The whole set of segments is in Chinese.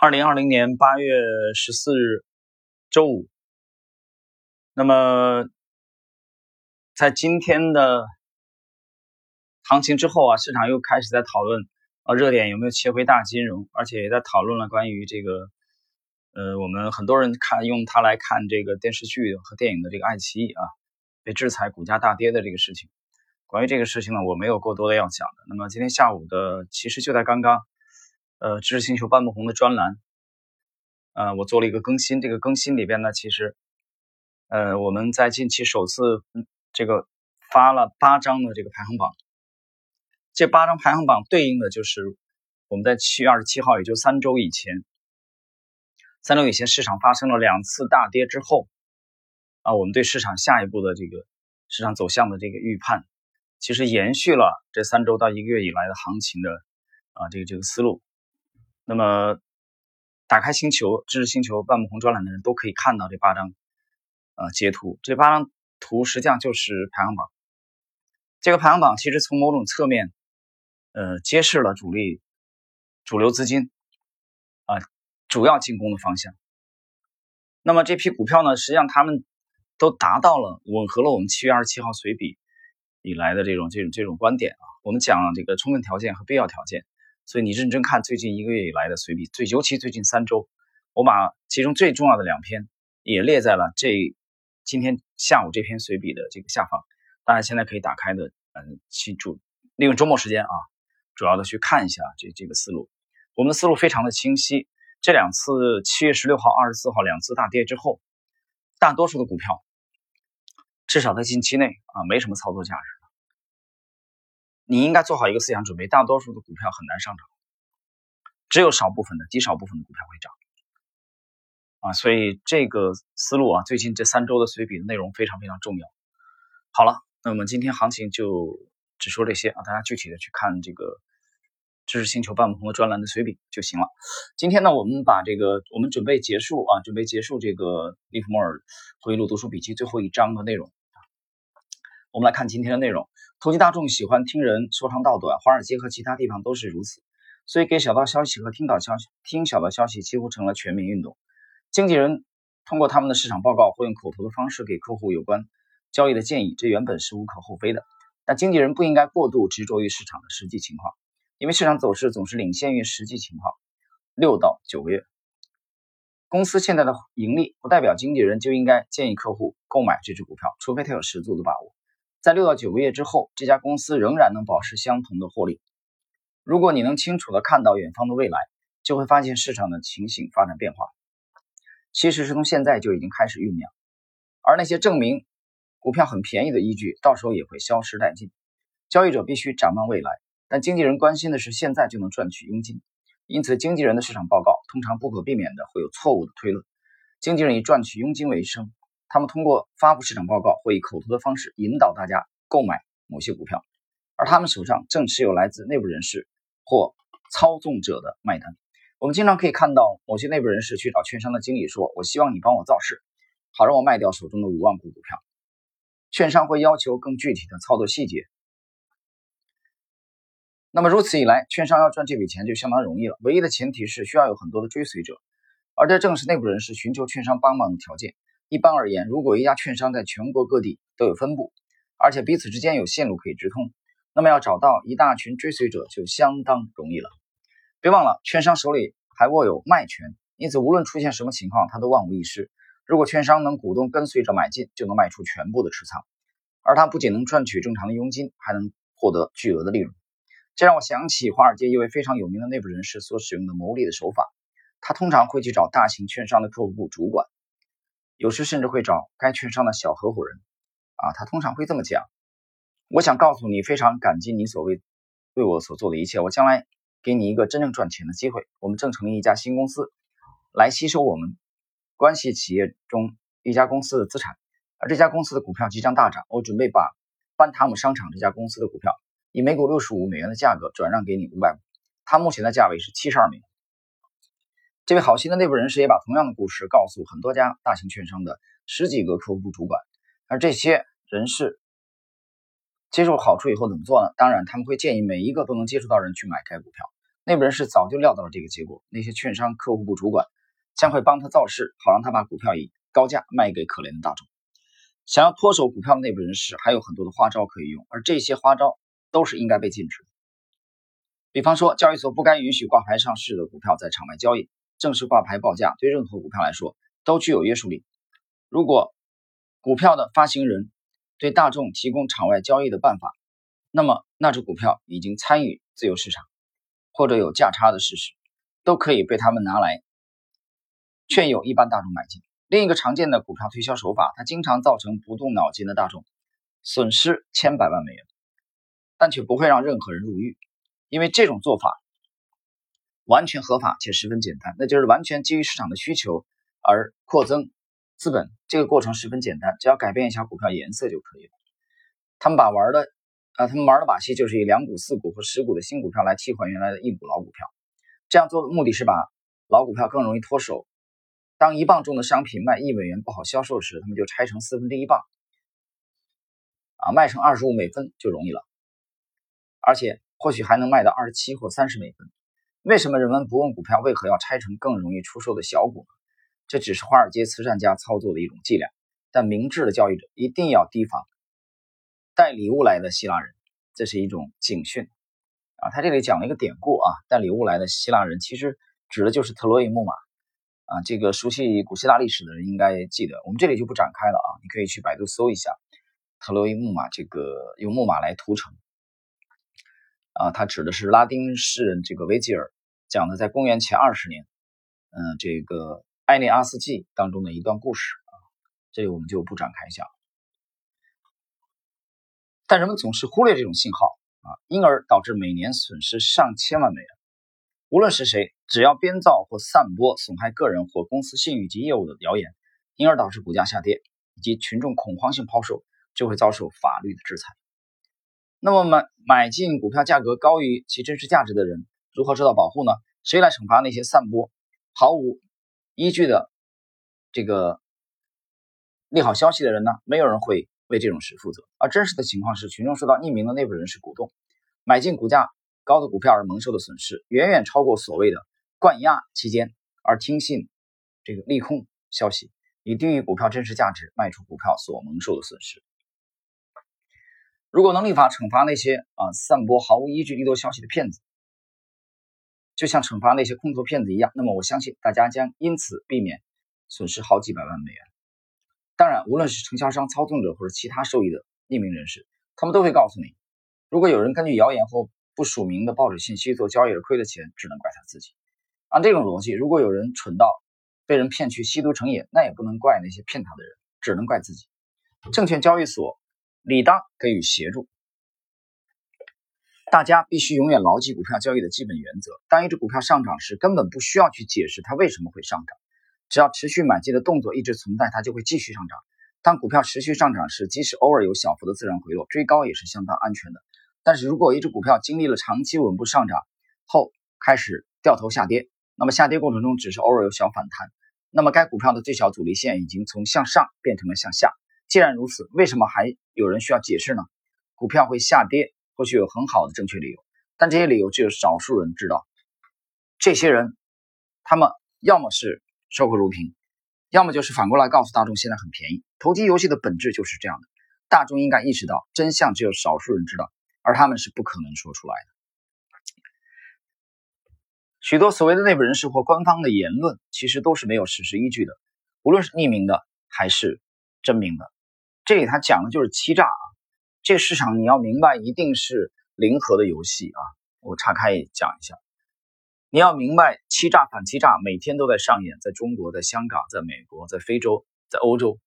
二零二零年八月十四日，周五。那么，在今天的行情之后啊，市场又开始在讨论啊，热点有没有切回大金融，而且也在讨论了关于这个，呃，我们很多人看用它来看这个电视剧和电影的这个爱奇艺啊被制裁、股价大跌的这个事情。关于这个事情呢，我没有过多的要讲的。那么今天下午的，其实就在刚刚。呃，知识星球半不红的专栏，呃，我做了一个更新。这个更新里边呢，其实，呃，我们在近期首次这个发了八张的这个排行榜。这八张排行榜对应的就是我们在七月二十七号，也就三周以前，三周以前市场发生了两次大跌之后，啊，我们对市场下一步的这个市场走向的这个预判，其实延续了这三周到一个月以来的行情的啊，这个这个思路。那么，打开星球知识星球万木红专栏的人都可以看到这八张，呃，截图。这八张图实际上就是排行榜。这个排行榜其实从某种侧面，呃，揭示了主力、主流资金啊主要进攻的方向。那么这批股票呢，实际上他们都达到了吻合了我们七月二十七号随笔以来的这种这种这种观点啊。我们讲这个充分条件和必要条件。所以你认真看最近一个月以来的随笔，最尤其最近三周，我把其中最重要的两篇也列在了这今天下午这篇随笔的这个下方。大家现在可以打开的，嗯，去主利用周末时间啊，主要的去看一下这这个思路。我们的思路非常的清晰。这两次七月十六号、二十四号两次大跌之后，大多数的股票至少在近期内啊没什么操作价值。你应该做好一个思想准备，大多数的股票很难上涨，只有少部分的、极少部分的股票会涨，啊，所以这个思路啊，最近这三周的随笔的内容非常非常重要。好了，那我们今天行情就只说这些啊，大家具体的去看这个知识星球半不同的专栏的随笔就行了。今天呢，我们把这个我们准备结束啊，准备结束这个利弗莫尔回忆录读书笔记最后一章的内容。我们来看今天的内容。投机大众喜欢听人说长道短，华尔街和其他地方都是如此，所以给小道消息和听到消息、听小道消息几乎成了全民运动。经纪人通过他们的市场报告或用口头的方式给客户有关交易的建议，这原本是无可厚非的。但经纪人不应该过度执着于市场的实际情况，因为市场走势总是领先于实际情况。六到九个月，公司现在的盈利不代表经纪人就应该建议客户购买这只股票，除非他有十足的把握。在六到九个月之后，这家公司仍然能保持相同的获利。如果你能清楚地看到远方的未来，就会发现市场的情形发展变化，其实是从现在就已经开始酝酿。而那些证明股票很便宜的依据，到时候也会消失殆尽。交易者必须展望未来，但经纪人关心的是现在就能赚取佣金。因此，经纪人的市场报告通常不可避免的会有错误的推论。经纪人以赚取佣金为生。他们通过发布市场报告或以口头的方式引导大家购买某些股票，而他们手上正持有来自内部人士或操纵者的卖单。我们经常可以看到某些内部人士去找券商的经理说：“我希望你帮我造势，好让我卖掉手中的五万股股票。”券商会要求更具体的操作细节。那么如此一来，券商要赚这笔钱就相当容易了。唯一的前提是需要有很多的追随者，而这正是内部人士寻求券商帮忙的条件。一般而言，如果一家券商在全国各地都有分布，而且彼此之间有线路可以直通，那么要找到一大群追随者就相当容易了。别忘了，券商手里还握有卖权，因此无论出现什么情况，他都万无一失。如果券商能鼓动跟随者买进，就能卖出全部的持仓，而他不仅能赚取正常的佣金，还能获得巨额的利润。这让我想起华尔街一位非常有名的内部人士所使用的牟利的手法，他通常会去找大型券商的客户部主管。有时甚至会找该券商的小合伙人，啊，他通常会这么讲：“我想告诉你，非常感激你所为为我所做的一切。我将来给你一个真正赚钱的机会。我们正成立一家新公司，来吸收我们关系企业中一家公司的资产，而这家公司的股票即将大涨。我准备把班塔姆商场这家公司的股票以每股六十五美元的价格转让给你五百股，它目前的价位是七十二美元。”这位好心的内部人士也把同样的故事告诉很多家大型券商的十几个客户部主管，而这些人士接受好处以后怎么做呢？当然，他们会建议每一个都能接触到人去买该股票。内部人士早就料到了这个结果，那些券商客户部主管将会帮他造势，好让他把股票以高价卖给可怜的大众。想要脱手股票的内部人士还有很多的花招可以用，而这些花招都是应该被禁止的。比方说，交易所不该允许挂牌上市的股票在场外交易，正式挂牌报价对任何股票来说都具有约束力。如果股票的发行人对大众提供场外交易的办法，那么那只股票已经参与自由市场。或者有价差的事实，都可以被他们拿来劝诱一般大众买进。另一个常见的股票推销手法，它经常造成不动脑筋的大众损失千百万美元，但却不会让任何人入狱，因为这种做法完全合法且十分简单，那就是完全基于市场的需求而扩增资本。这个过程十分简单，只要改变一下股票颜色就可以了。他们把玩的。啊，他们玩的把戏就是以两股、四股和十股的新股票来替换原来的一股老股票，这样做的目的是把老股票更容易脱手。当一磅重的商品卖一美元不好销售时，他们就拆成四分之一磅，啊，卖成二十五美分就容易了，而且或许还能卖到二十七或三十美分。为什么人们不问股票为何要拆成更容易出售的小股呢？这只是华尔街慈善家操作的一种伎俩，但明智的交易者一定要提防。带礼物来的希腊人，这是一种警训啊！他这里讲了一个典故啊，带礼物来的希腊人其实指的就是特洛伊木马啊。这个熟悉古希腊历史的人应该记得，我们这里就不展开了啊。你可以去百度搜一下特洛伊木马，这个用木马来屠城啊。它指的是拉丁诗人这个维吉尔讲的，在公元前二十年，嗯，这个《埃涅阿斯纪》当中的一段故事啊。这里我们就不展开讲。但人们总是忽略这种信号啊，因而导致每年损失上千万美元。无论是谁，只要编造或散播损害个人或公司信誉及业务的谣言，因而导致股价下跌以及群众恐慌性抛售，就会遭受法律的制裁。那么买买进股票价格高于其真实价值的人，如何受到保护呢？谁来惩罚那些散播毫无依据的这个利好消息的人呢？没有人会。为这种事负责，而真实的情况是，群众受到匿名的内部人士鼓动，买进股价高的股票而蒙受的损失，远远超过所谓的灌压期间而听信这个利空消息，以低于股票真实价值卖出股票所蒙受的损失。如果能立法惩罚那些啊散播毫无依据利多消息的骗子，就像惩罚那些空头骗子一样，那么我相信大家将因此避免损失好几百万美元。当然，无论是承销商、操纵者或者其他受益的匿名人士，他们都会告诉你，如果有人根据谣言或不署名的报纸信息做交易而亏了钱，只能怪他自己。按这种逻辑，如果有人蠢到被人骗去吸毒成瘾，那也不能怪那些骗他的人，只能怪自己。证券交易所理当给予协助。大家必须永远牢记股票交易的基本原则：当一只股票上涨时，根本不需要去解释它为什么会上涨。只要持续买进的动作一直存在，它就会继续上涨。当股票持续上涨时，即使偶尔有小幅的自然回落，追高也是相当安全的。但是如果一只股票经历了长期稳步上涨后开始掉头下跌，那么下跌过程中只是偶尔有小反弹，那么该股票的最小阻力线已经从向上变成了向下。既然如此，为什么还有人需要解释呢？股票会下跌，或许有很好的正确理由，但这些理由只有少数人知道。这些人，他们要么是。守口如瓶，要么就是反过来告诉大众现在很便宜。投机游戏的本质就是这样的，大众应该意识到真相只有少数人知道，而他们是不可能说出来的。许多所谓的内部人士或官方的言论，其实都是没有事实依据的，无论是匿名的还是真名的。这里他讲的就是欺诈啊！这个市场你要明白，一定是零和的游戏啊！我岔开讲一下。你要明白，欺诈反欺诈每天都在上演，在中国、在香港、在美国、在非洲、在欧洲，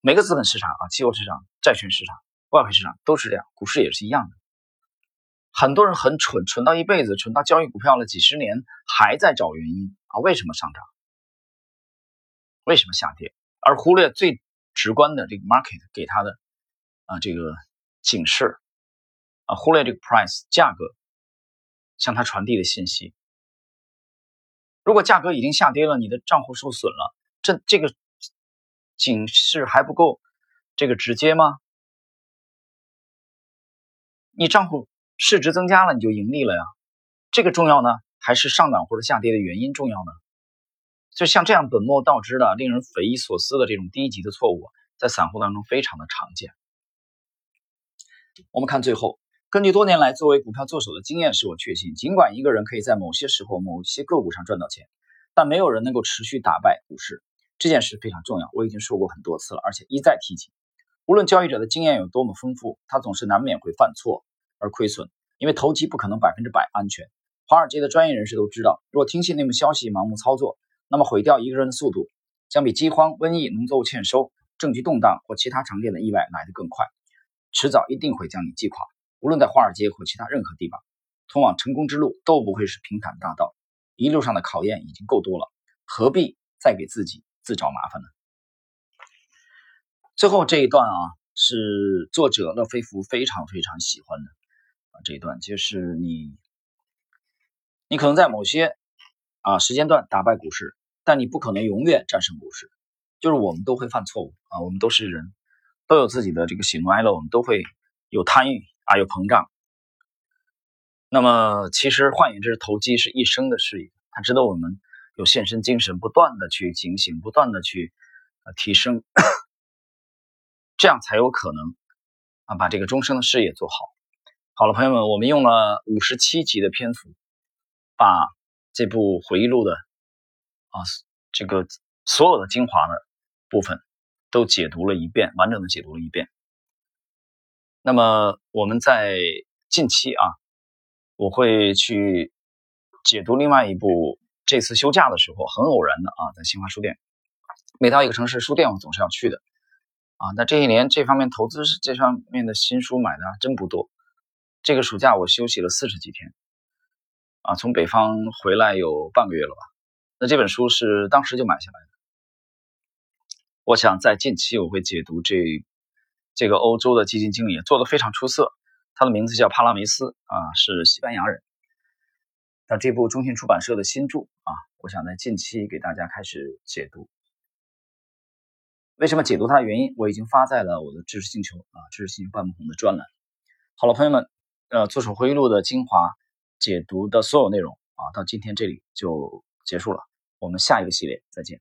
每个资本市场啊，期货市场、债券市场、外汇市场都是这样，股市也是一样的。很多人很蠢，蠢到一辈子，蠢到交易股票了几十年，还在找原因啊，为什么上涨？为什么下跌？而忽略最直观的这个 market 给他的啊这个警示啊，忽略这个 price 价格向他传递的信息。如果价格已经下跌了，你的账户受损了，这这个警示还不够这个直接吗？你账户市值增加了，你就盈利了呀，这个重要呢，还是上涨或者下跌的原因重要呢？就像这样本末倒置的、令人匪夷所思的这种低级的错误，在散户当中非常的常见。我们看最后，根据多年来作为股票做手的经验，使我确信，尽管一个人可以在某些时候、某些个股上赚到钱，但没有人能够持续打败股市。这件事非常重要，我已经说过很多次了，而且一再提及。无论交易者的经验有多么丰富，他总是难免会犯错而亏损，因为投机不可能百分之百安全。华尔街的专业人士都知道，若听信内幕消息、盲目操作，那么毁掉一个人的速度将比饥荒、瘟疫、农作物欠收、政局动荡或其他常见的意外来得更快。迟早一定会将你击垮。无论在华尔街或其他任何地方，通往成功之路都不会是平坦大道。一路上的考验已经够多了，何必再给自己自找麻烦呢？最后这一段啊，是作者勒菲弗非常非常喜欢的啊。这一段就是你，你可能在某些啊时间段打败股市，但你不可能永远战胜股市。就是我们都会犯错误啊，我们都是人。都有自己的这个喜怒哀乐，我们都会有贪欲啊，有膨胀。那么，其实换言之，投机是一生的事业，它值得我们有献身精神，不断的去警醒，不断的去呃提升，这样才有可能啊把这个终生的事业做好。好了，朋友们，我们用了五十七集的篇幅，把这部回忆录的啊这个所有的精华的部分。都解读了一遍，完整的解读了一遍。那么我们在近期啊，我会去解读另外一部。这次休假的时候，很偶然的啊，在新华书店，每到一个城市，书店我总是要去的啊。那这一年这方面投资这方面的新书买的真不多。这个暑假我休息了四十几天啊，从北方回来有半个月了吧。那这本书是当时就买下来的。我想在近期我会解读这这个欧洲的基金经理也做的非常出色，他的名字叫帕拉梅斯啊，是西班牙人。那这部中信出版社的新著啊，我想在近期给大家开始解读。为什么解读它的原因，我已经发在了我的知识星球啊，知识星球半不红的专栏。好了，朋友们，呃，做手回忆录的精华解读的所有内容啊，到今天这里就结束了。我们下一个系列再见。